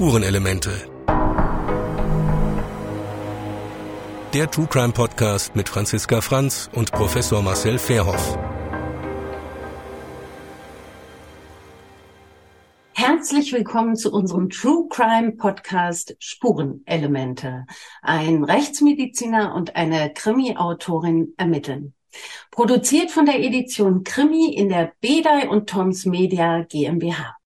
Spurenelemente. Der True Crime Podcast mit Franziska Franz und Professor Marcel Fairhoff. Herzlich willkommen zu unserem True Crime Podcast Spurenelemente. Ein Rechtsmediziner und eine Krimi-Autorin ermitteln. Produziert von der Edition Krimi in der Bedei und Toms Media GmbH.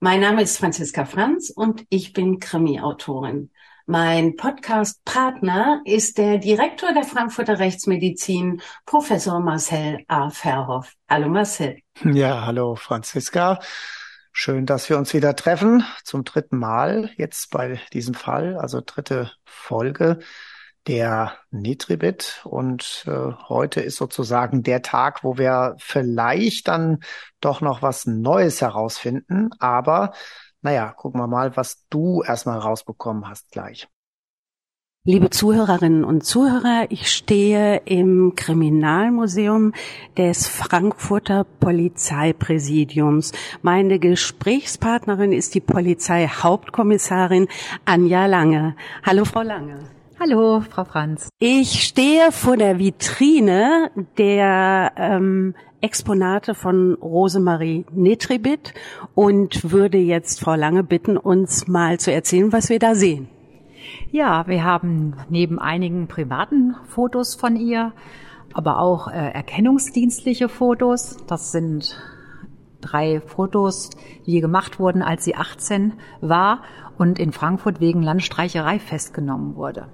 Mein Name ist Franziska Franz und ich bin Krimi-Autorin. Mein Podcast-Partner ist der Direktor der Frankfurter Rechtsmedizin, Professor Marcel A. Verhoff. Hallo Marcel. Ja, hallo Franziska. Schön, dass wir uns wieder treffen. Zum dritten Mal jetzt bei diesem Fall, also dritte Folge der Nitribit. Und äh, heute ist sozusagen der Tag, wo wir vielleicht dann doch noch was Neues herausfinden. Aber naja, gucken wir mal, was du erstmal rausbekommen hast gleich. Liebe Zuhörerinnen und Zuhörer, ich stehe im Kriminalmuseum des Frankfurter Polizeipräsidiums. Meine Gesprächspartnerin ist die Polizeihauptkommissarin Anja Lange. Hallo, Frau Lange. Hallo, Frau Franz. Ich stehe vor der Vitrine der ähm, Exponate von Rosemarie Netribit und würde jetzt Frau Lange bitten, uns mal zu erzählen, was wir da sehen. Ja, wir haben neben einigen privaten Fotos von ihr, aber auch äh, erkennungsdienstliche Fotos. Das sind drei Fotos, die gemacht wurden, als sie 18 war und in Frankfurt wegen Landstreicherei festgenommen wurde.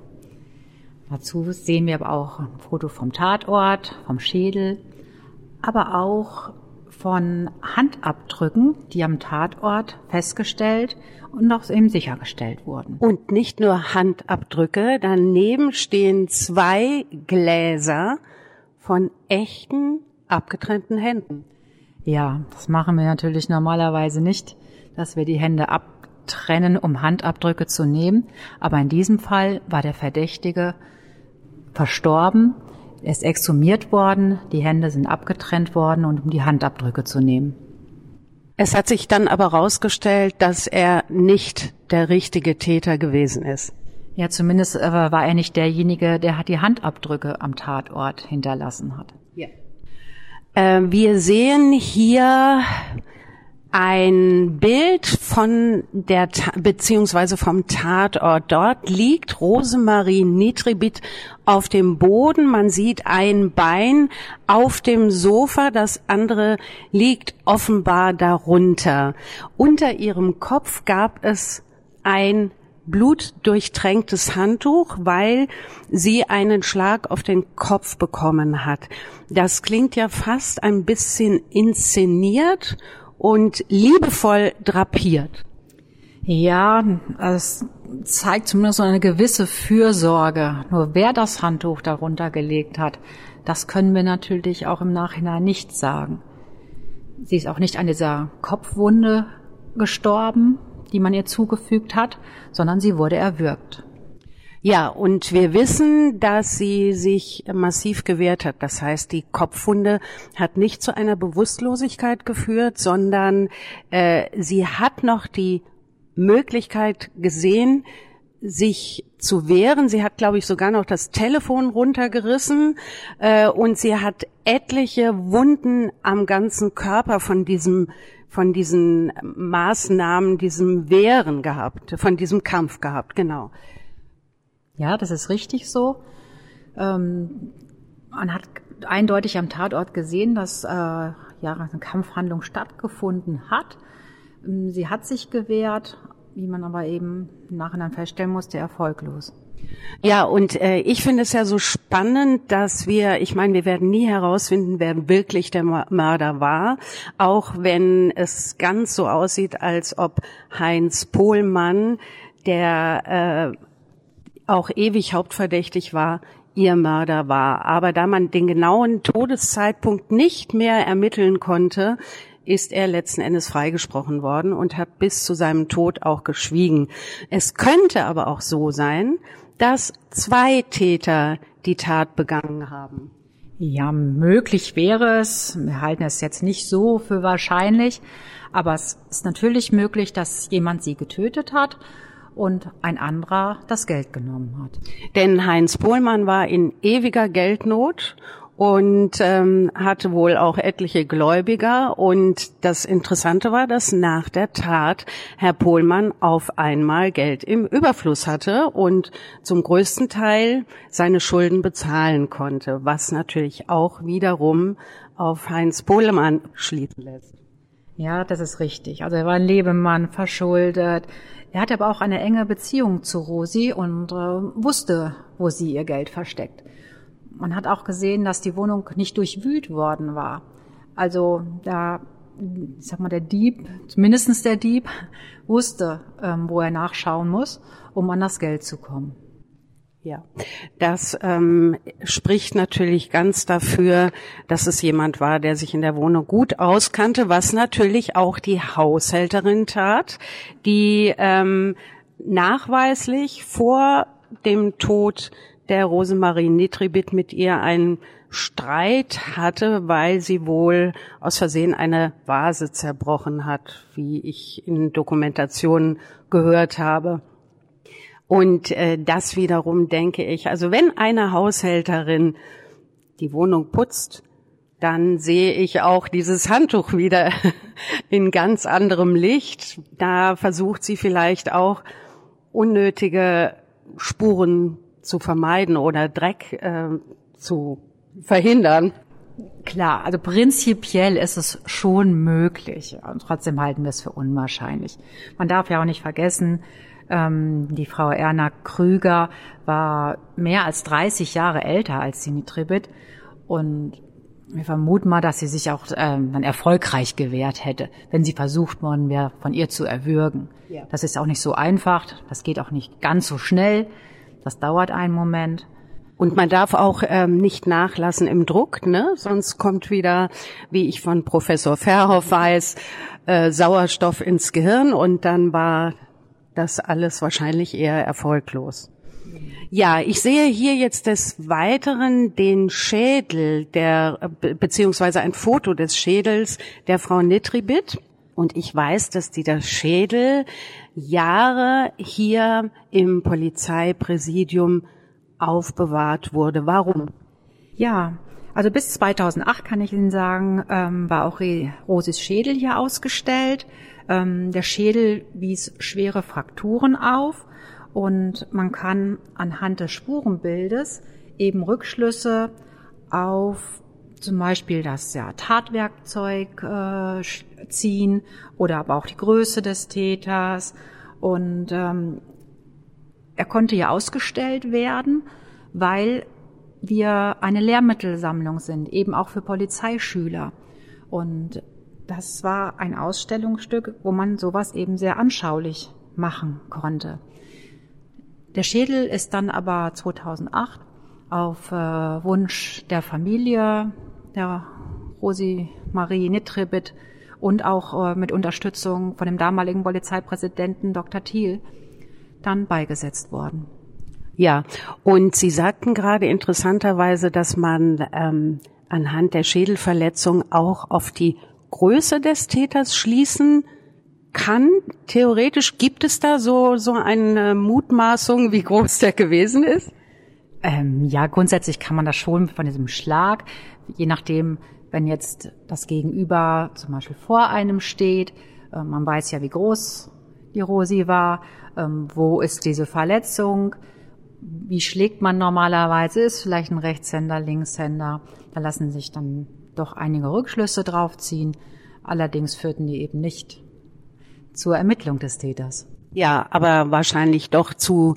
Dazu sehen wir aber auch ein Foto vom Tatort, vom Schädel, aber auch von Handabdrücken, die am Tatort festgestellt und auch eben sichergestellt wurden. Und nicht nur Handabdrücke, daneben stehen zwei Gläser von echten abgetrennten Händen. Ja, das machen wir natürlich normalerweise nicht, dass wir die Hände abtrennen, um Handabdrücke zu nehmen. Aber in diesem Fall war der Verdächtige verstorben. Er ist exhumiert worden, die Hände sind abgetrennt worden und um die Handabdrücke zu nehmen. Es hat sich dann aber herausgestellt, dass er nicht der richtige Täter gewesen ist. Ja, zumindest äh, war er nicht derjenige, der hat die Handabdrücke am Tatort hinterlassen hat. Ja. Äh, wir sehen hier ein Bild von der, beziehungsweise vom Tatort. Dort liegt Rosemarie Nitribit auf dem Boden. Man sieht ein Bein auf dem Sofa, das andere liegt offenbar darunter. Unter ihrem Kopf gab es ein blutdurchtränktes Handtuch, weil sie einen Schlag auf den Kopf bekommen hat. Das klingt ja fast ein bisschen inszeniert und liebevoll drapiert. Ja, es zeigt zumindest eine gewisse Fürsorge. Nur wer das Handtuch darunter gelegt hat, das können wir natürlich auch im Nachhinein nicht sagen. Sie ist auch nicht an dieser Kopfwunde gestorben, die man ihr zugefügt hat, sondern sie wurde erwürgt. Ja, und wir wissen, dass sie sich massiv gewehrt hat. Das heißt, die Kopfwunde hat nicht zu einer Bewusstlosigkeit geführt, sondern äh, sie hat noch die Möglichkeit gesehen, sich zu wehren. Sie hat, glaube ich, sogar noch das Telefon runtergerissen äh, und sie hat etliche Wunden am ganzen Körper von diesem von diesen Maßnahmen, diesem Wehren gehabt, von diesem Kampf gehabt, genau. Ja, das ist richtig so. Ähm, man hat eindeutig am Tatort gesehen, dass äh, ja eine Kampfhandlung stattgefunden hat. Ähm, sie hat sich gewehrt, wie man aber eben im Nachhinein feststellen musste, erfolglos. Ja, und äh, ich finde es ja so spannend, dass wir, ich meine, wir werden nie herausfinden, wer wirklich der Mörder war, auch wenn es ganz so aussieht, als ob Heinz Pohlmann, der äh, auch ewig hauptverdächtig war, ihr Mörder war. Aber da man den genauen Todeszeitpunkt nicht mehr ermitteln konnte, ist er letzten Endes freigesprochen worden und hat bis zu seinem Tod auch geschwiegen. Es könnte aber auch so sein, dass zwei Täter die Tat begangen haben. Ja, möglich wäre es. Wir halten es jetzt nicht so für wahrscheinlich. Aber es ist natürlich möglich, dass jemand sie getötet hat und ein anderer das Geld genommen hat. Denn Heinz Pohlmann war in ewiger Geldnot und ähm, hatte wohl auch etliche Gläubiger. Und das Interessante war, dass nach der Tat Herr Pohlmann auf einmal Geld im Überfluss hatte und zum größten Teil seine Schulden bezahlen konnte, was natürlich auch wiederum auf Heinz Pohlmann schließen lässt. Ja, das ist richtig. Also er war ein Lebemann, verschuldet. Er hatte aber auch eine enge Beziehung zu Rosi und äh, wusste, wo sie ihr Geld versteckt. Man hat auch gesehen, dass die Wohnung nicht durchwühlt worden war. Also da, ich sag mal, der Dieb, mindestens der Dieb, wusste, ähm, wo er nachschauen muss, um an das Geld zu kommen. Ja, das ähm, spricht natürlich ganz dafür, dass es jemand war, der sich in der Wohnung gut auskannte, was natürlich auch die Haushälterin tat, die ähm, nachweislich vor dem Tod der Rosemarie Nitribit mit ihr einen Streit hatte, weil sie wohl aus Versehen eine Vase zerbrochen hat, wie ich in Dokumentationen gehört habe. Und äh, das wiederum denke ich, also wenn eine Haushälterin die Wohnung putzt, dann sehe ich auch dieses Handtuch wieder in ganz anderem Licht. Da versucht sie vielleicht auch unnötige Spuren zu vermeiden oder Dreck äh, zu verhindern. Klar, also prinzipiell ist es schon möglich. Und trotzdem halten wir es für unwahrscheinlich. Man darf ja auch nicht vergessen, die Frau Erna Krüger war mehr als 30 Jahre älter als die Nitribit und wir vermuten mal, dass sie sich auch ähm, dann erfolgreich gewehrt hätte, wenn sie versucht worden wäre, von ihr zu erwürgen. Ja. Das ist auch nicht so einfach, das geht auch nicht ganz so schnell, das dauert einen Moment. Und man darf auch ähm, nicht nachlassen im Druck, ne? Sonst kommt wieder, wie ich von Professor Verhoff weiß, äh, Sauerstoff ins Gehirn und dann war das alles wahrscheinlich eher erfolglos. Ja, ich sehe hier jetzt des Weiteren den Schädel der, beziehungsweise ein Foto des Schädels der Frau Nitribit. Und ich weiß, dass dieser Schädel Jahre hier im Polizeipräsidium aufbewahrt wurde. Warum? Ja, also bis 2008 kann ich Ihnen sagen, ähm, war auch Rosis Schädel hier ausgestellt. Ähm, der Schädel wies schwere Frakturen auf und man kann anhand des Spurenbildes eben Rückschlüsse auf zum Beispiel das ja, Tatwerkzeug äh, ziehen oder aber auch die Größe des Täters. Und ähm, er konnte ja ausgestellt werden, weil wir eine Lehrmittelsammlung sind, eben auch für Polizeischüler. Und das war ein Ausstellungsstück, wo man sowas eben sehr anschaulich machen konnte. Der Schädel ist dann aber 2008 auf äh, Wunsch der Familie, der Rosi Marie Nitribit und auch äh, mit Unterstützung von dem damaligen Polizeipräsidenten Dr. Thiel dann beigesetzt worden. Ja, und Sie sagten gerade interessanterweise, dass man ähm, anhand der Schädelverletzung auch auf die Größe des Täters schließen kann. Theoretisch gibt es da so, so eine Mutmaßung, wie groß der gewesen ist? Ähm, ja, grundsätzlich kann man das schon von diesem Schlag, je nachdem, wenn jetzt das Gegenüber zum Beispiel vor einem steht, äh, man weiß ja, wie groß die Rosi war, ähm, wo ist diese Verletzung, wie schlägt man normalerweise, ist vielleicht ein Rechtshänder, Linkshänder, da lassen sich dann doch einige Rückschlüsse drauf ziehen. Allerdings führten die eben nicht zur Ermittlung des Täters. Ja, aber wahrscheinlich doch zu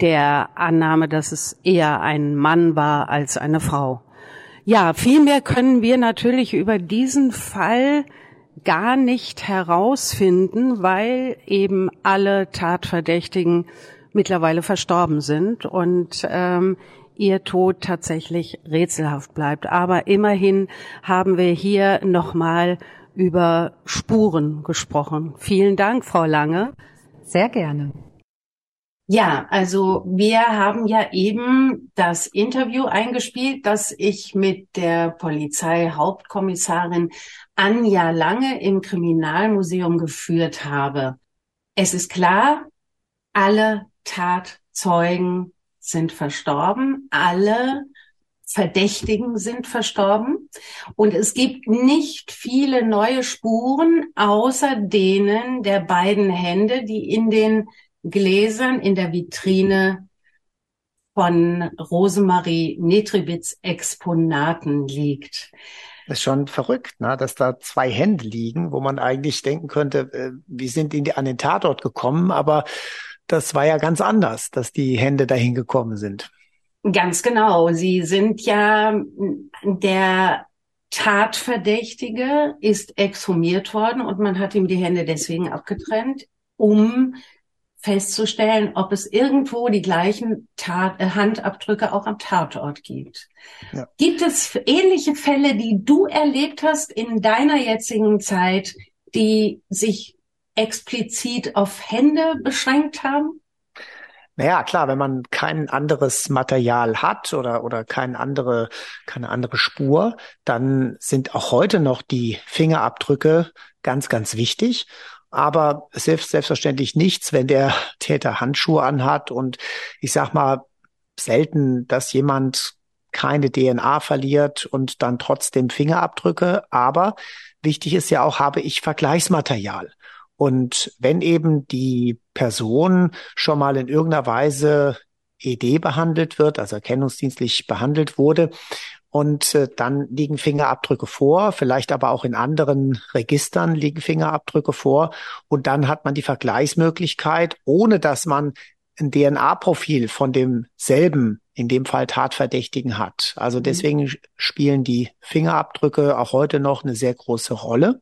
der Annahme, dass es eher ein Mann war als eine Frau. Ja, vielmehr können wir natürlich über diesen Fall gar nicht herausfinden, weil eben alle Tatverdächtigen mittlerweile verstorben sind und ähm, ihr Tod tatsächlich rätselhaft bleibt. Aber immerhin haben wir hier nochmal über Spuren gesprochen. Vielen Dank, Frau Lange. Sehr gerne. Ja, also wir haben ja eben das Interview eingespielt, das ich mit der Polizeihauptkommissarin Anja Lange im Kriminalmuseum geführt habe. Es ist klar, alle Tatzeugen sind verstorben, alle Verdächtigen sind verstorben und es gibt nicht viele neue Spuren außer denen der beiden Hände, die in den Gläsern in der Vitrine von Rosemarie Netribitz Exponaten liegt. Das ist schon verrückt, ne? dass da zwei Hände liegen, wo man eigentlich denken könnte, äh, wie sind die an den Tatort gekommen? Aber das war ja ganz anders, dass die Hände dahin gekommen sind. Ganz genau. Sie sind ja der Tatverdächtige ist exhumiert worden und man hat ihm die Hände deswegen abgetrennt, um festzustellen, ob es irgendwo die gleichen Tat, äh, Handabdrücke auch am Tatort gibt. Ja. Gibt es ähnliche Fälle, die du erlebt hast in deiner jetzigen Zeit, die sich explizit auf Hände beschränkt haben? Naja, klar, wenn man kein anderes Material hat oder, oder keine andere, keine andere Spur, dann sind auch heute noch die Fingerabdrücke ganz, ganz wichtig. Aber es hilft selbstverständlich nichts, wenn der Täter Handschuhe anhat und ich sag mal, selten, dass jemand keine DNA verliert und dann trotzdem Fingerabdrücke. Aber wichtig ist ja auch, habe ich Vergleichsmaterial. Und wenn eben die Person schon mal in irgendeiner Weise ED behandelt wird, also erkennungsdienstlich behandelt wurde und äh, dann liegen Fingerabdrücke vor, vielleicht aber auch in anderen Registern liegen Fingerabdrücke vor. Und dann hat man die Vergleichsmöglichkeit, ohne dass man ein DNA-Profil von demselben, in dem Fall Tatverdächtigen hat. Also mhm. deswegen spielen die Fingerabdrücke auch heute noch eine sehr große Rolle.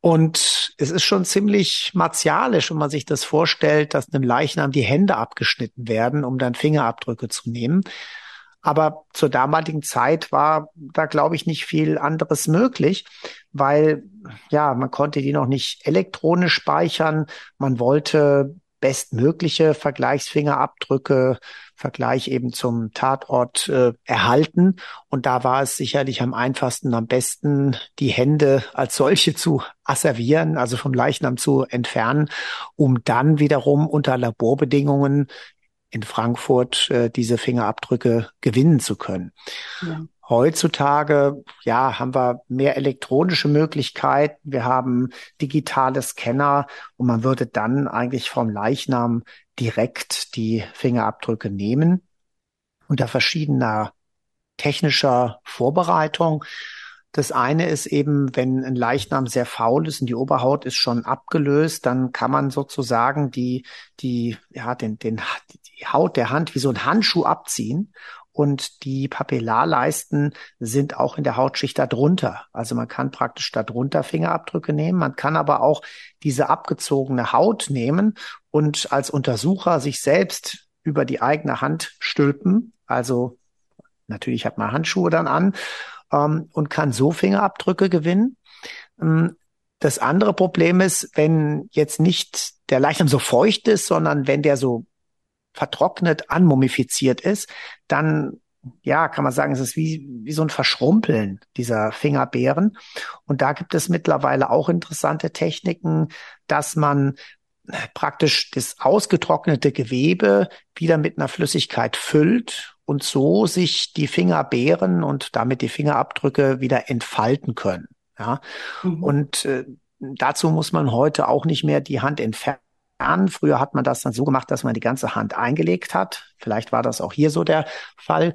Und es ist schon ziemlich martialisch, wenn man sich das vorstellt, dass einem Leichnam die Hände abgeschnitten werden, um dann Fingerabdrücke zu nehmen. Aber zur damaligen Zeit war da, glaube ich, nicht viel anderes möglich, weil ja, man konnte die noch nicht elektronisch speichern. Man wollte bestmögliche Vergleichsfingerabdrücke, Vergleich eben zum Tatort äh, erhalten. Und da war es sicherlich am einfachsten, am besten die Hände als solche zu asservieren, also vom Leichnam zu entfernen, um dann wiederum unter Laborbedingungen in Frankfurt äh, diese Fingerabdrücke gewinnen zu können. Ja. Heutzutage, ja, haben wir mehr elektronische Möglichkeiten. Wir haben digitale Scanner und man würde dann eigentlich vom Leichnam direkt die Fingerabdrücke nehmen. Unter verschiedener technischer Vorbereitung. Das eine ist eben, wenn ein Leichnam sehr faul ist und die Oberhaut ist schon abgelöst, dann kann man sozusagen die, die, ja, den, den, die Haut der Hand wie so ein Handschuh abziehen und die Papillarleisten sind auch in der Hautschicht darunter. Also man kann praktisch darunter Fingerabdrücke nehmen. Man kann aber auch diese abgezogene Haut nehmen und als Untersucher sich selbst über die eigene Hand stülpen. Also natürlich hat man Handschuhe dann an ähm, und kann so Fingerabdrücke gewinnen. Ähm, das andere Problem ist, wenn jetzt nicht der Leichnam so feucht ist, sondern wenn der so vertrocknet, anmumifiziert ist, dann ja, kann man sagen, es ist wie, wie so ein Verschrumpeln dieser Fingerbeeren. Und da gibt es mittlerweile auch interessante Techniken, dass man praktisch das ausgetrocknete Gewebe wieder mit einer Flüssigkeit füllt und so sich die Fingerbeeren und damit die Fingerabdrücke wieder entfalten können. Ja, mhm. und äh, dazu muss man heute auch nicht mehr die Hand entfernen an. Früher hat man das dann so gemacht, dass man die ganze Hand eingelegt hat. Vielleicht war das auch hier so der Fall.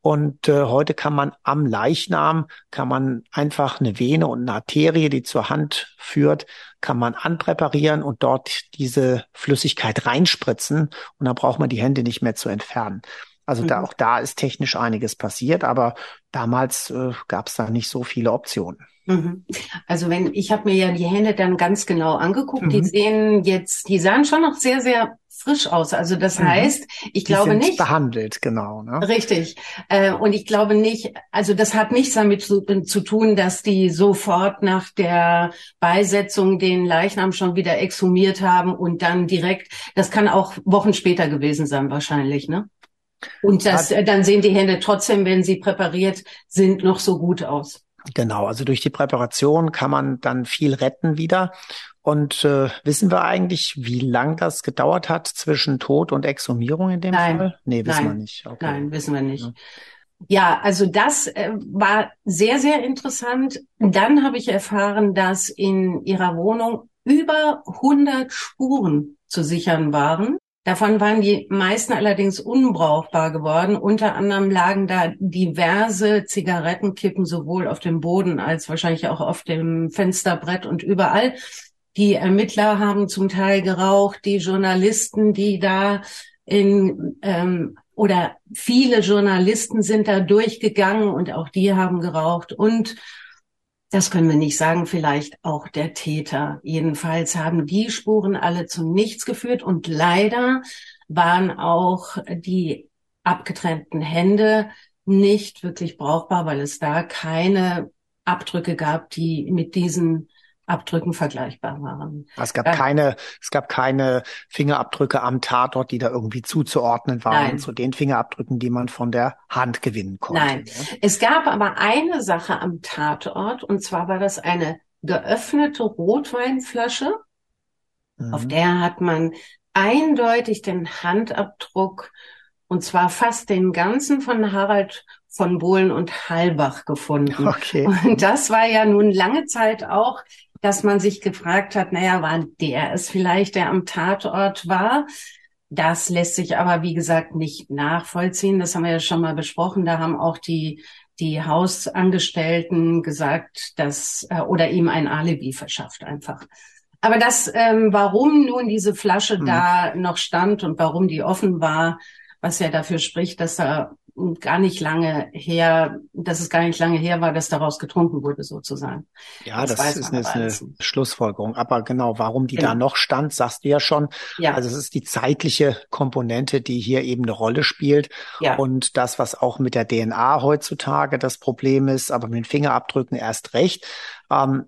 Und äh, heute kann man am Leichnam, kann man einfach eine Vene und eine Arterie, die zur Hand führt, kann man anpräparieren und dort diese Flüssigkeit reinspritzen. Und dann braucht man die Hände nicht mehr zu entfernen. Also mhm. da auch da ist technisch einiges passiert, aber damals äh, gab es da nicht so viele Optionen. Mhm. Also wenn ich habe mir ja die Hände dann ganz genau angeguckt, mhm. die sehen jetzt, die sahen schon noch sehr sehr frisch aus. Also das mhm. heißt, ich die glaube nicht behandelt, genau. Ne? Richtig. Äh, und ich glaube nicht, also das hat nichts damit zu, zu tun, dass die sofort nach der Beisetzung den Leichnam schon wieder exhumiert haben und dann direkt. Das kann auch Wochen später gewesen sein wahrscheinlich, ne? Und das, äh, dann sehen die Hände trotzdem, wenn sie präpariert sind, noch so gut aus. Genau, also durch die Präparation kann man dann viel retten wieder. Und äh, wissen wir eigentlich, wie lang das gedauert hat zwischen Tod und Exhumierung in dem Nein. Fall? Nee, wissen Nein. wir nicht. Okay. Nein, wissen wir nicht. Ja. Ja, also das äh, war sehr, sehr interessant. Dann habe ich erfahren, dass in ihrer Wohnung über 100 Spuren zu sichern waren. Davon waren die meisten allerdings unbrauchbar geworden. Unter anderem lagen da diverse Zigarettenkippen sowohl auf dem Boden als wahrscheinlich auch auf dem Fensterbrett und überall. Die Ermittler haben zum Teil geraucht, die Journalisten, die da in ähm, oder viele Journalisten sind da durchgegangen und auch die haben geraucht und das können wir nicht sagen, vielleicht auch der Täter. Jedenfalls haben die Spuren alle zu nichts geführt und leider waren auch die abgetrennten Hände nicht wirklich brauchbar, weil es da keine Abdrücke gab, die mit diesen Abdrücken vergleichbar waren. Es gab keine, es gab keine Fingerabdrücke am Tatort, die da irgendwie zuzuordnen waren Nein. zu den Fingerabdrücken, die man von der Hand gewinnen konnte. Nein, es gab aber eine Sache am Tatort und zwar war das eine geöffnete Rotweinflasche. Mhm. Auf der hat man eindeutig den Handabdruck und zwar fast den ganzen von Harald von Bohlen und Halbach gefunden. Okay. Und das war ja nun lange Zeit auch dass man sich gefragt hat, naja, war der es vielleicht, der am Tatort war? Das lässt sich aber, wie gesagt, nicht nachvollziehen. Das haben wir ja schon mal besprochen. Da haben auch die, die Hausangestellten gesagt, dass, äh, oder ihm ein Alibi verschafft einfach. Aber das, ähm, warum nun diese Flasche hm. da noch stand und warum die offen war, was ja dafür spricht, dass er gar nicht lange her, dass es gar nicht lange her war, dass daraus getrunken wurde, sozusagen. Ja, das, das ist eine, eine Schlussfolgerung. Aber genau, warum die genau. da noch stand, sagst du ja schon. Ja. Also es ist die zeitliche Komponente, die hier eben eine Rolle spielt. Ja. Und das, was auch mit der DNA heutzutage das Problem ist, aber mit den Fingerabdrücken erst recht, ähm,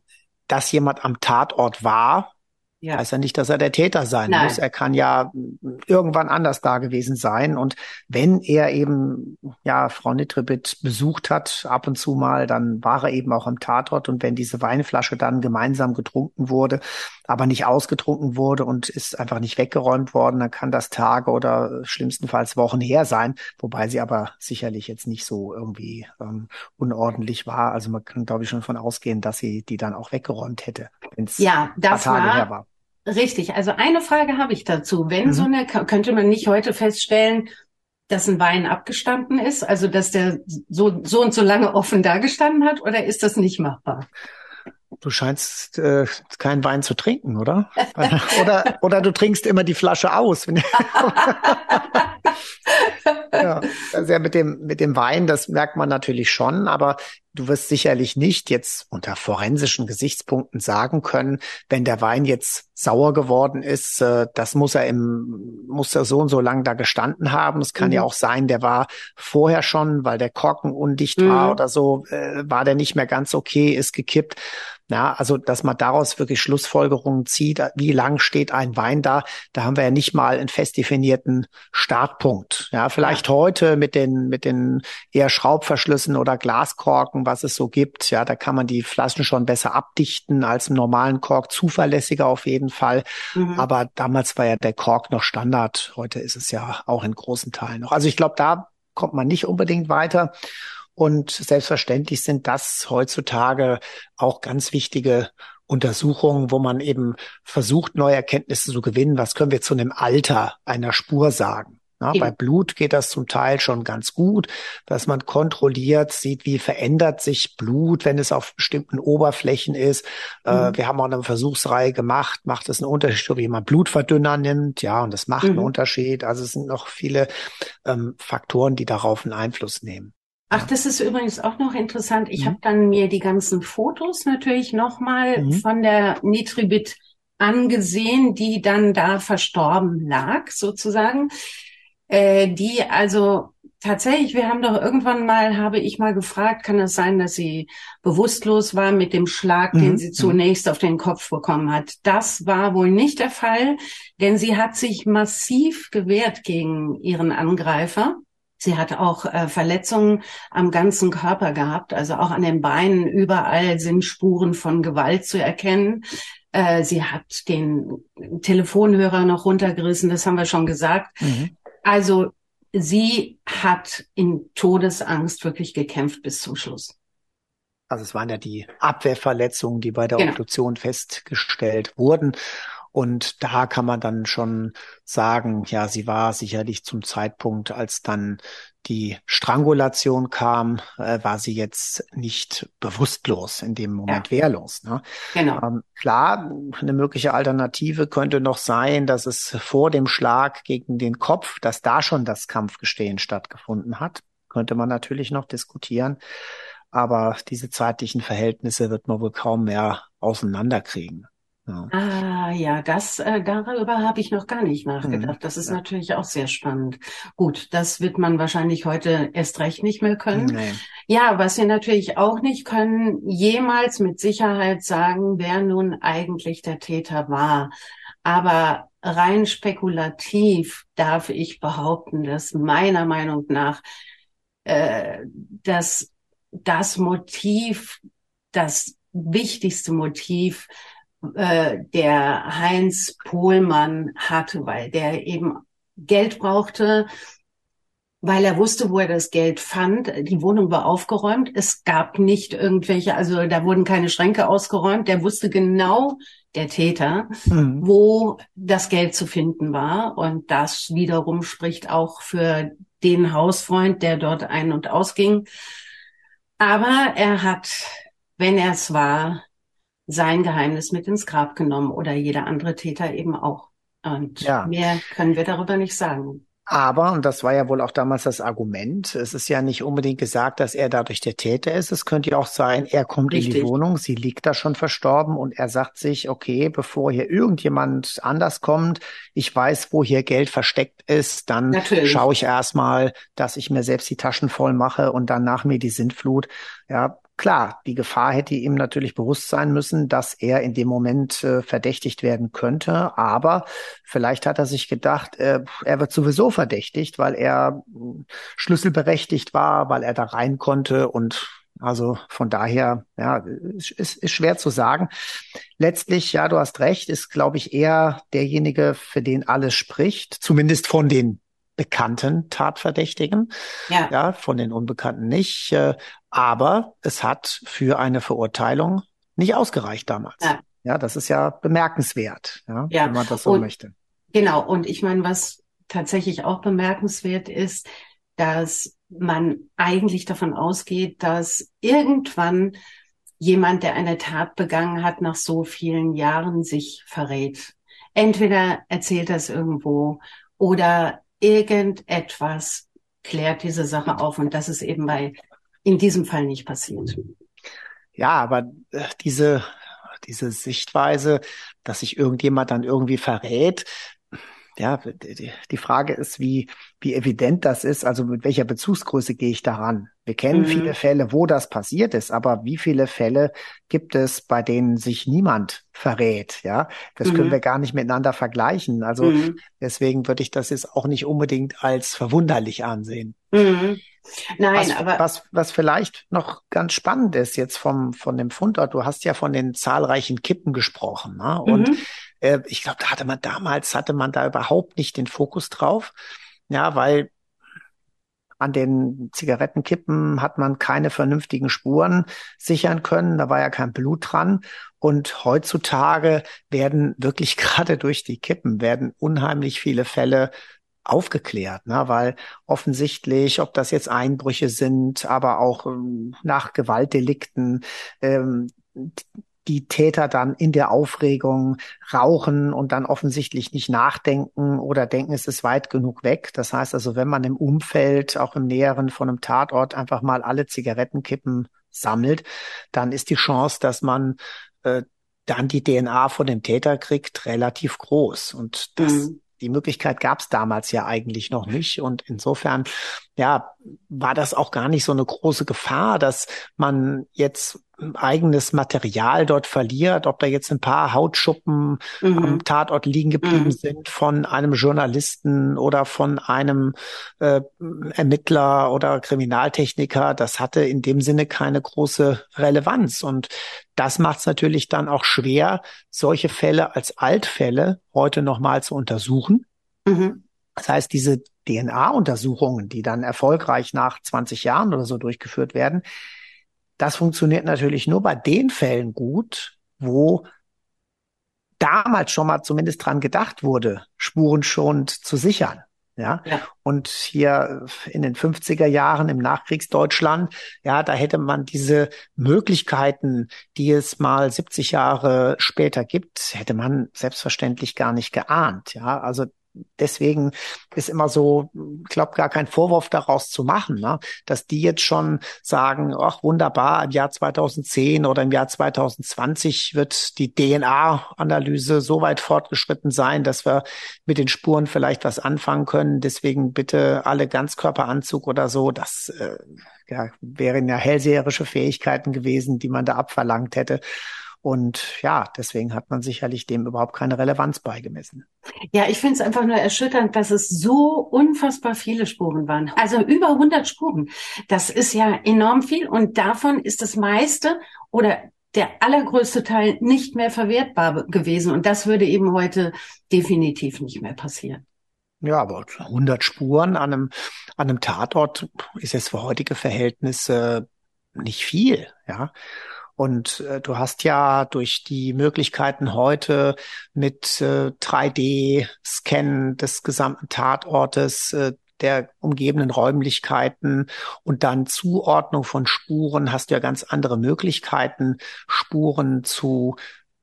dass jemand am Tatort war, ja. Heißt ja nicht, dass er der Täter sein Nein. muss. Er kann ja irgendwann anders da gewesen sein. Und wenn er eben, ja, Frau Nitribit besucht hat, ab und zu mal, dann war er eben auch am Tatort. Und wenn diese Weinflasche dann gemeinsam getrunken wurde, aber nicht ausgetrunken wurde und ist einfach nicht weggeräumt worden, dann kann das Tage oder schlimmstenfalls Wochen her sein. Wobei sie aber sicherlich jetzt nicht so irgendwie ähm, unordentlich war. Also man kann, glaube ich, schon von ausgehen, dass sie die dann auch weggeräumt hätte, wenn es ja, das Tage war, her war. Richtig. Also eine Frage habe ich dazu. Wenn mhm. so eine, könnte man nicht heute feststellen, dass ein Wein abgestanden ist, also dass der so, so und so lange offen dagestanden hat, oder ist das nicht machbar? Du scheinst äh, keinen Wein zu trinken, oder? oder, oder du trinkst immer die Flasche aus. ja, also ja, mit dem, mit dem Wein, das merkt man natürlich schon, aber du wirst sicherlich nicht jetzt unter forensischen Gesichtspunkten sagen können, wenn der Wein jetzt sauer geworden ist, äh, das muss er im, muss er so und so lang da gestanden haben. Es kann mhm. ja auch sein, der war vorher schon, weil der Korken undicht mhm. war oder so, äh, war der nicht mehr ganz okay, ist gekippt. Ja, also, dass man daraus wirklich Schlussfolgerungen zieht, wie lang steht ein Wein da, da haben wir ja nicht mal einen fest definierten Startpunkt. Ja, vielleicht ja. heute mit den, mit den eher Schraubverschlüssen oder Glaskorken, was es so gibt. Ja, da kann man die Flaschen schon besser abdichten als im normalen Kork, zuverlässiger auf jeden Fall. Mhm. Aber damals war ja der Kork noch Standard. Heute ist es ja auch in großen Teilen noch. Also ich glaube, da kommt man nicht unbedingt weiter. Und selbstverständlich sind das heutzutage auch ganz wichtige Untersuchungen, wo man eben versucht, neue Erkenntnisse zu gewinnen. Was können wir zu einem Alter einer Spur sagen? Na, bei Blut geht das zum Teil schon ganz gut, dass man kontrolliert sieht, wie verändert sich Blut, wenn es auf bestimmten Oberflächen ist. Äh, mhm. Äh, wir haben auch eine Versuchsreihe gemacht, macht es einen Unterschied, ob jemand Blutverdünner nimmt, ja, und das macht mhm. einen Unterschied. Also es sind noch viele ähm, Faktoren, die darauf einen Einfluss nehmen. Ach, das ist übrigens auch noch interessant. Ich mhm. habe dann mir die ganzen Fotos natürlich nochmal mhm. von der Nitribit angesehen, die dann da verstorben lag, sozusagen. Äh, die also tatsächlich, wir haben doch irgendwann mal, habe ich mal gefragt, kann es sein, dass sie bewusstlos war mit dem Schlag, mhm. den sie mhm. zunächst auf den Kopf bekommen hat. Das war wohl nicht der Fall, denn sie hat sich massiv gewehrt gegen ihren Angreifer. Sie hat auch äh, Verletzungen am ganzen Körper gehabt, also auch an den Beinen. Überall sind Spuren von Gewalt zu erkennen. Äh, sie hat den Telefonhörer noch runtergerissen, das haben wir schon gesagt. Mhm. Also sie hat in Todesangst wirklich gekämpft bis zum Schluss. Also es waren ja die Abwehrverletzungen, die bei der genau. Obduktion festgestellt wurden. Und da kann man dann schon sagen, ja, sie war sicherlich zum Zeitpunkt, als dann die Strangulation kam, äh, war sie jetzt nicht bewusstlos, in dem Moment ja. wehrlos. Ne? Genau. Ähm, klar, eine mögliche Alternative könnte noch sein, dass es vor dem Schlag gegen den Kopf, dass da schon das Kampfgestehen stattgefunden hat. Könnte man natürlich noch diskutieren. Aber diese zeitlichen Verhältnisse wird man wohl kaum mehr auseinanderkriegen. Ja. Ah ja, das äh, darüber habe ich noch gar nicht nachgedacht. Mhm. Das ist ja. natürlich auch sehr spannend. Gut, das wird man wahrscheinlich heute erst recht nicht mehr können. Nee. Ja, was wir natürlich auch nicht können, jemals mit Sicherheit sagen, wer nun eigentlich der Täter war. Aber rein spekulativ darf ich behaupten, dass meiner Meinung nach äh, dass das Motiv, das wichtigste Motiv äh, der Heinz Pohlmann hatte, weil der eben Geld brauchte, weil er wusste, wo er das Geld fand. Die Wohnung war aufgeräumt. Es gab nicht irgendwelche, also da wurden keine Schränke ausgeräumt. Der wusste genau, der Täter, mhm. wo das Geld zu finden war. Und das wiederum spricht auch für den Hausfreund, der dort ein- und ausging. Aber er hat, wenn er es war, sein Geheimnis mit ins Grab genommen oder jeder andere Täter eben auch. Und ja. mehr können wir darüber nicht sagen. Aber, und das war ja wohl auch damals das Argument, es ist ja nicht unbedingt gesagt, dass er dadurch der Täter ist. Es könnte ja auch sein, er kommt Richtig. in die Wohnung, sie liegt da schon verstorben und er sagt sich, okay, bevor hier irgendjemand anders kommt, ich weiß, wo hier Geld versteckt ist, dann Natürlich. schaue ich erstmal, dass ich mir selbst die Taschen voll mache und dann nach mir die Sintflut. Ja, Klar, die Gefahr hätte ihm natürlich bewusst sein müssen, dass er in dem Moment äh, verdächtigt werden könnte. Aber vielleicht hat er sich gedacht, äh, er wird sowieso verdächtigt, weil er äh, schlüsselberechtigt war, weil er da rein konnte und also von daher, ja, ist, ist schwer zu sagen. Letztlich, ja, du hast recht, ist, glaube ich, eher derjenige, für den alles spricht, zumindest von den bekannten Tatverdächtigen, ja. ja, von den Unbekannten nicht. Äh, aber es hat für eine Verurteilung nicht ausgereicht damals. Ja, ja das ist ja bemerkenswert, ja, ja. wenn man das so und, möchte. Genau. Und ich meine, was tatsächlich auch bemerkenswert ist, dass man eigentlich davon ausgeht, dass irgendwann jemand, der eine Tat begangen hat, nach so vielen Jahren sich verrät. Entweder erzählt er es irgendwo oder irgendetwas klärt diese Sache auf. Und das ist eben bei, in diesem Fall nicht passiert. Ja, aber äh, diese, diese Sichtweise, dass sich irgendjemand dann irgendwie verrät, ja, die, Frage ist, wie, wie evident das ist, also mit welcher Bezugsgröße gehe ich daran? Wir kennen mhm. viele Fälle, wo das passiert ist, aber wie viele Fälle gibt es, bei denen sich niemand verrät? Ja, das mhm. können wir gar nicht miteinander vergleichen. Also mhm. deswegen würde ich das jetzt auch nicht unbedingt als verwunderlich ansehen. Mhm. Nein, was, aber was, was vielleicht noch ganz spannend ist jetzt vom von dem Fundort. Du hast ja von den zahlreichen Kippen gesprochen, ne? und mhm. äh, ich glaube, da hatte man damals hatte man da überhaupt nicht den Fokus drauf, ja, weil an den Zigarettenkippen hat man keine vernünftigen Spuren sichern können. Da war ja kein Blut dran. Und heutzutage werden wirklich gerade durch die Kippen werden unheimlich viele Fälle aufgeklärt, ne? weil offensichtlich, ob das jetzt Einbrüche sind, aber auch ähm, nach Gewaltdelikten, ähm, die Täter dann in der Aufregung rauchen und dann offensichtlich nicht nachdenken oder denken, es ist weit genug weg. Das heißt also, wenn man im Umfeld, auch im Näheren von einem Tatort einfach mal alle Zigarettenkippen sammelt, dann ist die Chance, dass man äh, dann die DNA von dem Täter kriegt, relativ groß. Und das, mhm. Die Möglichkeit gab es damals ja eigentlich noch nicht. Und insofern, ja, war das auch gar nicht so eine große Gefahr, dass man jetzt eigenes Material dort verliert, ob da jetzt ein paar Hautschuppen mhm. am Tatort liegen geblieben mhm. sind von einem Journalisten oder von einem äh, Ermittler oder Kriminaltechniker, das hatte in dem Sinne keine große Relevanz. Und das macht es natürlich dann auch schwer, solche Fälle als Altfälle heute nochmal zu untersuchen. Mhm. Das heißt, diese DNA-Untersuchungen, die dann erfolgreich nach 20 Jahren oder so durchgeführt werden, das funktioniert natürlich nur bei den Fällen gut, wo damals schon mal zumindest dran gedacht wurde, spurenschonend zu sichern. Ja? ja. Und hier in den 50er Jahren im Nachkriegsdeutschland, ja, da hätte man diese Möglichkeiten, die es mal 70 Jahre später gibt, hätte man selbstverständlich gar nicht geahnt. Ja, also deswegen ist immer so, ich glaube, gar kein Vorwurf daraus zu machen, ne? dass die jetzt schon sagen, ach wunderbar, im Jahr 2010 oder im Jahr 2020 wird die DNA-Analyse so weit fortgeschritten sein, dass wir mit den Spuren vielleicht was anfangen können. Deswegen bitte alle Ganzkörperanzug oder so. Das äh, ja, wären ja hellseherische Fähigkeiten gewesen, die man da abverlangt hätte. Und ja, deswegen hat man sicherlich dem überhaupt keine Relevanz beigemessen. Ja, ich finde es einfach nur erschütternd, dass es so unfassbar viele Spuren waren. Also über 100 Spuren. Das ist ja enorm viel und davon ist das meiste oder der allergrößte Teil nicht mehr verwertbar gewesen. Und das würde eben heute definitiv nicht mehr passieren. Ja, aber 100 Spuren an einem, an einem Tatort ist jetzt für heutige Verhältnisse nicht viel, ja. Und äh, du hast ja durch die Möglichkeiten heute mit äh, 3D-Scan des gesamten Tatortes, äh, der umgebenden Räumlichkeiten und dann Zuordnung von Spuren hast du ja ganz andere Möglichkeiten, Spuren zu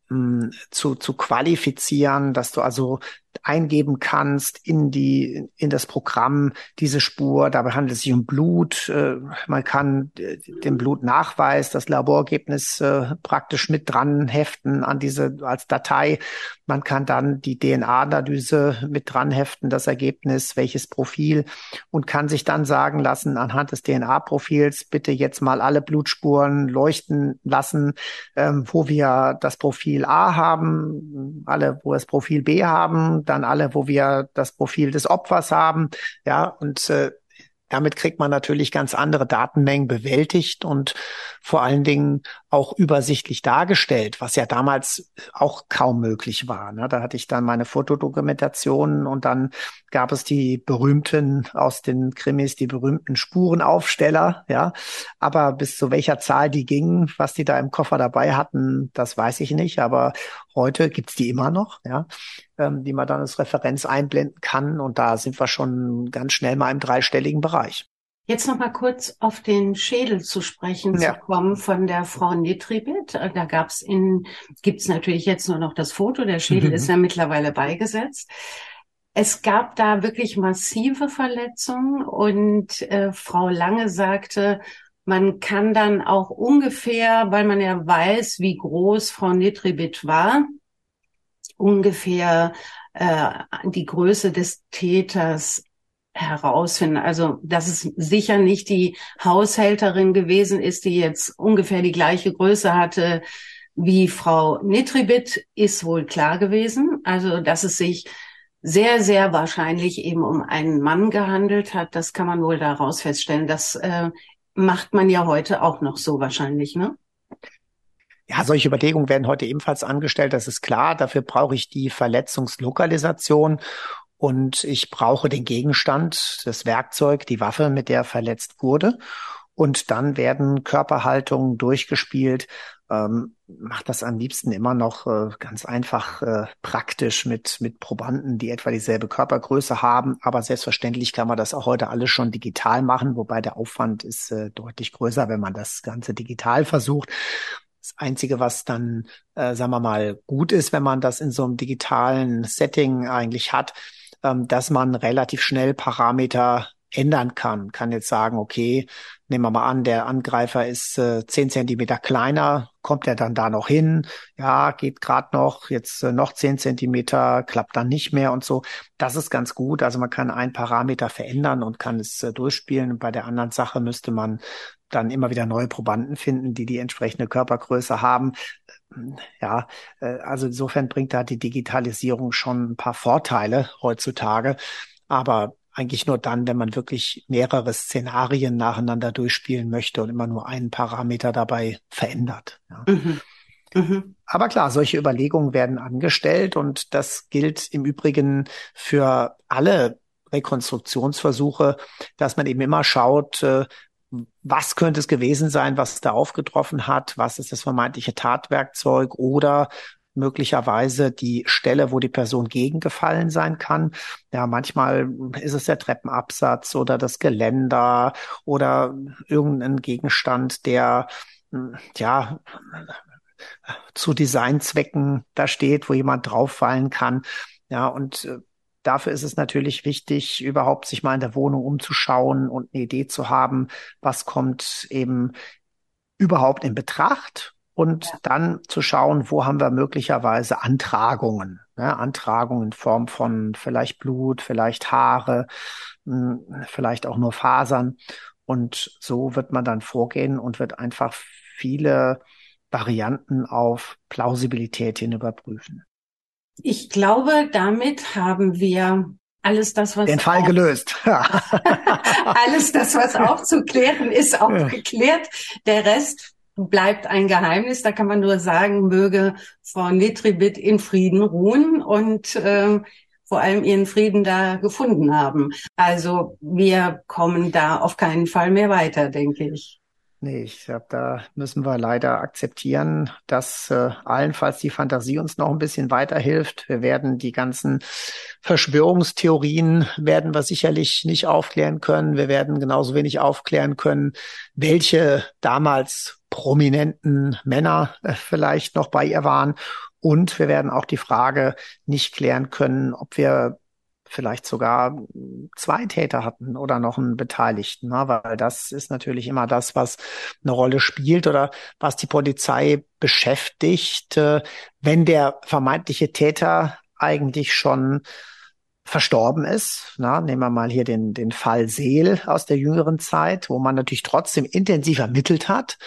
hm, zu, zu qualifizieren, dass du also eingeben kannst in die in das Programm diese Spur. Dabei handelt es sich um Blut. Äh, man kann äh, den Blutnachweis, das Laborergebnis äh, praktisch mit dran heften an diese als Datei. Man kann dann die DNA-Analyse mit dran heften, das Ergebnis, welches Profil und kann sich dann sagen lassen anhand des DNA-Profils bitte jetzt mal alle Blutspuren leuchten lassen, ähm, wo wir das Profil A haben, alle, wo wir das Profil B haben dann alle, wo wir das Profil des Opfers haben. Ja, und äh, damit kriegt man natürlich ganz andere Datenmengen bewältigt und vor allen Dingen auch übersichtlich dargestellt, was ja damals auch kaum möglich war. Ne? Da hatte ich dann meine Fotodokumentationen und dann gab es die berühmten aus den Krimis, die berühmten Spurenaufsteller, ja. Aber bis zu welcher Zahl die gingen, was die da im Koffer dabei hatten, das weiß ich nicht. Aber heute gibt's die immer noch, ja, ähm, die man dann als Referenz einblenden kann. Und da sind wir schon ganz schnell mal im dreistelligen Bereich. Jetzt noch mal kurz auf den Schädel zu sprechen ja. zu kommen von der Frau Nitribit. Da gab's in, gibt's natürlich jetzt nur noch das Foto. Der Schädel mhm. ist ja mittlerweile beigesetzt. Es gab da wirklich massive Verletzungen und äh, Frau Lange sagte, man kann dann auch ungefähr, weil man ja weiß, wie groß Frau Nitribit war, ungefähr äh, die Größe des Täters herausfinden. Also, dass es sicher nicht die Haushälterin gewesen ist, die jetzt ungefähr die gleiche Größe hatte wie Frau Nitribit, ist wohl klar gewesen. Also, dass es sich sehr, sehr wahrscheinlich eben um einen Mann gehandelt hat, das kann man wohl daraus feststellen. Das äh, macht man ja heute auch noch so wahrscheinlich, ne? Ja, solche Überlegungen werden heute ebenfalls angestellt, das ist klar. Dafür brauche ich die Verletzungslokalisation und ich brauche den Gegenstand, das Werkzeug, die Waffe, mit der verletzt wurde. Und dann werden Körperhaltungen durchgespielt. Ähm, macht das am liebsten immer noch äh, ganz einfach äh, praktisch mit, mit Probanden, die etwa dieselbe Körpergröße haben. Aber selbstverständlich kann man das auch heute alles schon digital machen, wobei der Aufwand ist äh, deutlich größer, wenn man das Ganze digital versucht. Das Einzige, was dann, äh, sagen wir mal, gut ist, wenn man das in so einem digitalen Setting eigentlich hat, ähm, dass man relativ schnell Parameter ändern kann. Kann jetzt sagen, okay, nehmen wir mal an, der Angreifer ist äh, zehn Zentimeter kleiner, kommt er dann da noch hin? Ja, geht gerade noch, jetzt äh, noch zehn Zentimeter, klappt dann nicht mehr und so. Das ist ganz gut. Also man kann einen Parameter verändern und kann es äh, durchspielen. Bei der anderen Sache müsste man dann immer wieder neue Probanden finden, die die entsprechende Körpergröße haben. Ja, äh, also insofern bringt da die Digitalisierung schon ein paar Vorteile heutzutage. Aber eigentlich nur dann, wenn man wirklich mehrere Szenarien nacheinander durchspielen möchte und immer nur einen Parameter dabei verändert. Ja. Mhm. Mhm. Aber klar, solche Überlegungen werden angestellt und das gilt im Übrigen für alle Rekonstruktionsversuche, dass man eben immer schaut, äh, was könnte es gewesen sein, was da aufgetroffen hat, was ist das vermeintliche Tatwerkzeug oder möglicherweise die Stelle, wo die Person gegengefallen sein kann. Ja, manchmal ist es der Treppenabsatz oder das Geländer oder irgendein Gegenstand, der hm, ja zu Designzwecken da steht, wo jemand drauffallen kann. Ja, und äh, dafür ist es natürlich wichtig, überhaupt sich mal in der Wohnung umzuschauen und eine Idee zu haben, was kommt eben überhaupt in Betracht und ja. dann zu schauen, wo haben wir möglicherweise Antragungen. Ne? Antragungen in Form von vielleicht Blut, vielleicht Haare, mh, hm, vielleicht auch nur Fasern. Und so wird man dann vorgehen und wird einfach viele Varianten auf Plausibilität hin überprüfen. Ich glaube, damit haben wir alles das, was den Fall auch, gelöst. alles das, was aufzuklären ist, auch ja. geklärt. Der Rest bleibt ein Geheimnis. Da kann man nur sagen, möge Frau Nitribit in Frieden ruhen und äh, vor allem ihren Frieden da gefunden haben. Also wir kommen da auf keinen Fall mehr weiter, denke ich. Nee, ich glaube, da müssen wir leider akzeptieren, dass äh, allenfalls die Fantasie uns noch ein bisschen weiterhilft. Wir werden die ganzen Verschwörungstheorien werden wir sicherlich nicht aufklären können. Wir werden genauso wenig aufklären können, welche damals prominenten Männer äh, vielleicht noch bei ihr waren. Und wir werden auch die Frage nicht klären können, ob wir vielleicht sogar zwei Täter hatten oder noch einen Beteiligten, ne? weil das ist natürlich immer das, was eine Rolle spielt oder was die Polizei beschäftigt, äh, wenn der vermeintliche Täter eigentlich schon verstorben ist. Na, nehmen wir mal hier den, den Fall Seel aus der jüngeren Zeit, wo man natürlich trotzdem intensiv ermittelt hat,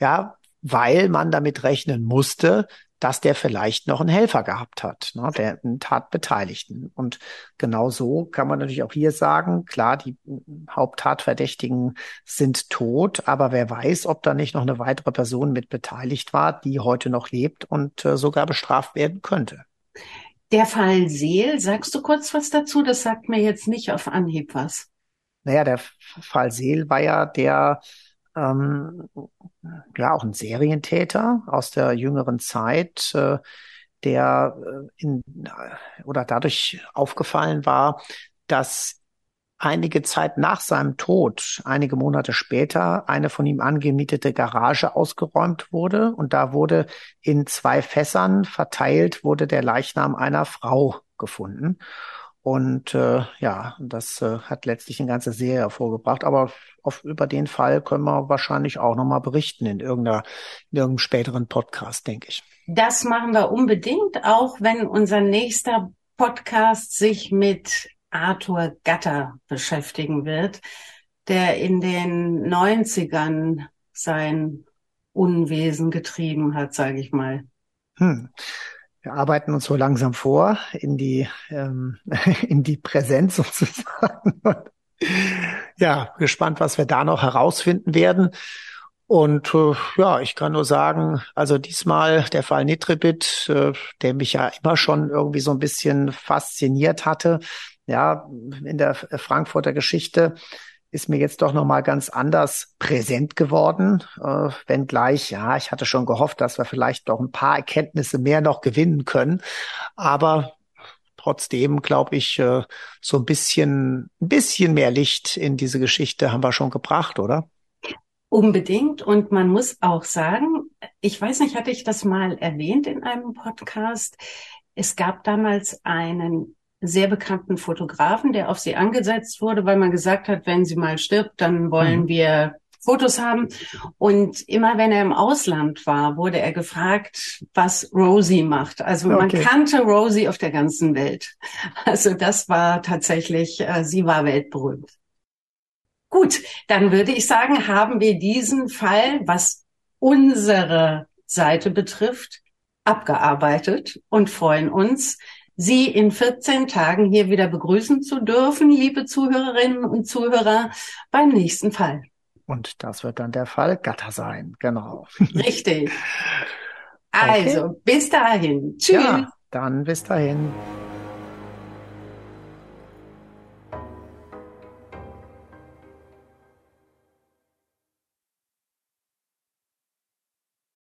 ja, weil man damit rechnen musste, dass der vielleicht noch einen Helfer gehabt hat, ne, der einen Tatbeteiligten. Und genau so kann man natürlich auch hier sagen, klar, die Haupttatverdächtigen sind tot, aber wer weiß, ob da nicht noch eine weitere Person mit beteiligt war, die heute noch lebt und äh, sogar bestraft werden könnte. Der Fall Seel, sagst du kurz was dazu? Das sagt mir jetzt nicht auf Anhieb was. Naja, der Fall Seel war ja der, ähm, ja, auch ein Serientäter aus der jüngeren Zeit, äh, der äh, in, oder dadurch aufgefallen war, dass einige Zeit nach seinem Tod, einige Monate später, eine von ihm angemietete Garage ausgeräumt wurde und da wurde in zwei Fässern verteilt, wurde der Leichnam einer Frau gefunden. Und äh, ja, das äh, hat letztlich eine ganze Serie hervorgebracht. Aber auf, über den Fall können wir wahrscheinlich auch nochmal berichten in, irgendeiner, in irgendeinem späteren Podcast, denke ich. Das machen wir unbedingt, auch wenn unser nächster Podcast sich mit Arthur Gatter beschäftigen wird, der in den 90ern sein Unwesen getrieben hat, sage ich mal. Hm. Wir arbeiten uns so langsam vor in die ähm, in die Präsenz sozusagen. ja, gespannt, was wir da noch herausfinden werden. Und äh, ja, ich kann nur sagen, also diesmal der Fall Nitribit, äh, der mich ja immer schon irgendwie so ein bisschen fasziniert hatte, ja, in der Frankfurter Geschichte ist mir jetzt doch nochmal ganz anders präsent geworden. Äh, wenngleich, ja, ich hatte schon gehofft, dass wir vielleicht doch ein paar Erkenntnisse mehr noch gewinnen können. Aber trotzdem glaube ich, äh, so ein bisschen, ein bisschen mehr Licht in diese Geschichte haben wir schon gebracht, oder? Unbedingt. Und man muss auch sagen, ich weiß nicht, hatte ich das mal erwähnt in einem Podcast? Es gab damals einen sehr bekannten Fotografen, der auf sie angesetzt wurde, weil man gesagt hat, wenn sie mal stirbt, dann wollen mhm. wir Fotos haben. Und immer wenn er im Ausland war, wurde er gefragt, was Rosie macht. Also man kannte Rosie auf der ganzen Welt. Also das war tatsächlich, äh, sie war weltberühmt. Gut, dann würde ich sagen, haben wir diesen Fall, was unsere Seite betrifft, abgearbeitet und freuen uns, Sie in 14 Tagen hier wieder begrüßen zu dürfen, liebe Zuhörerinnen und Zuhörer, beim nächsten Fall. Und das wird dann der Fall Gatter sein, genau. Richtig. Also, okay. bis dahin. Tschüss. Ja, dann bis dahin.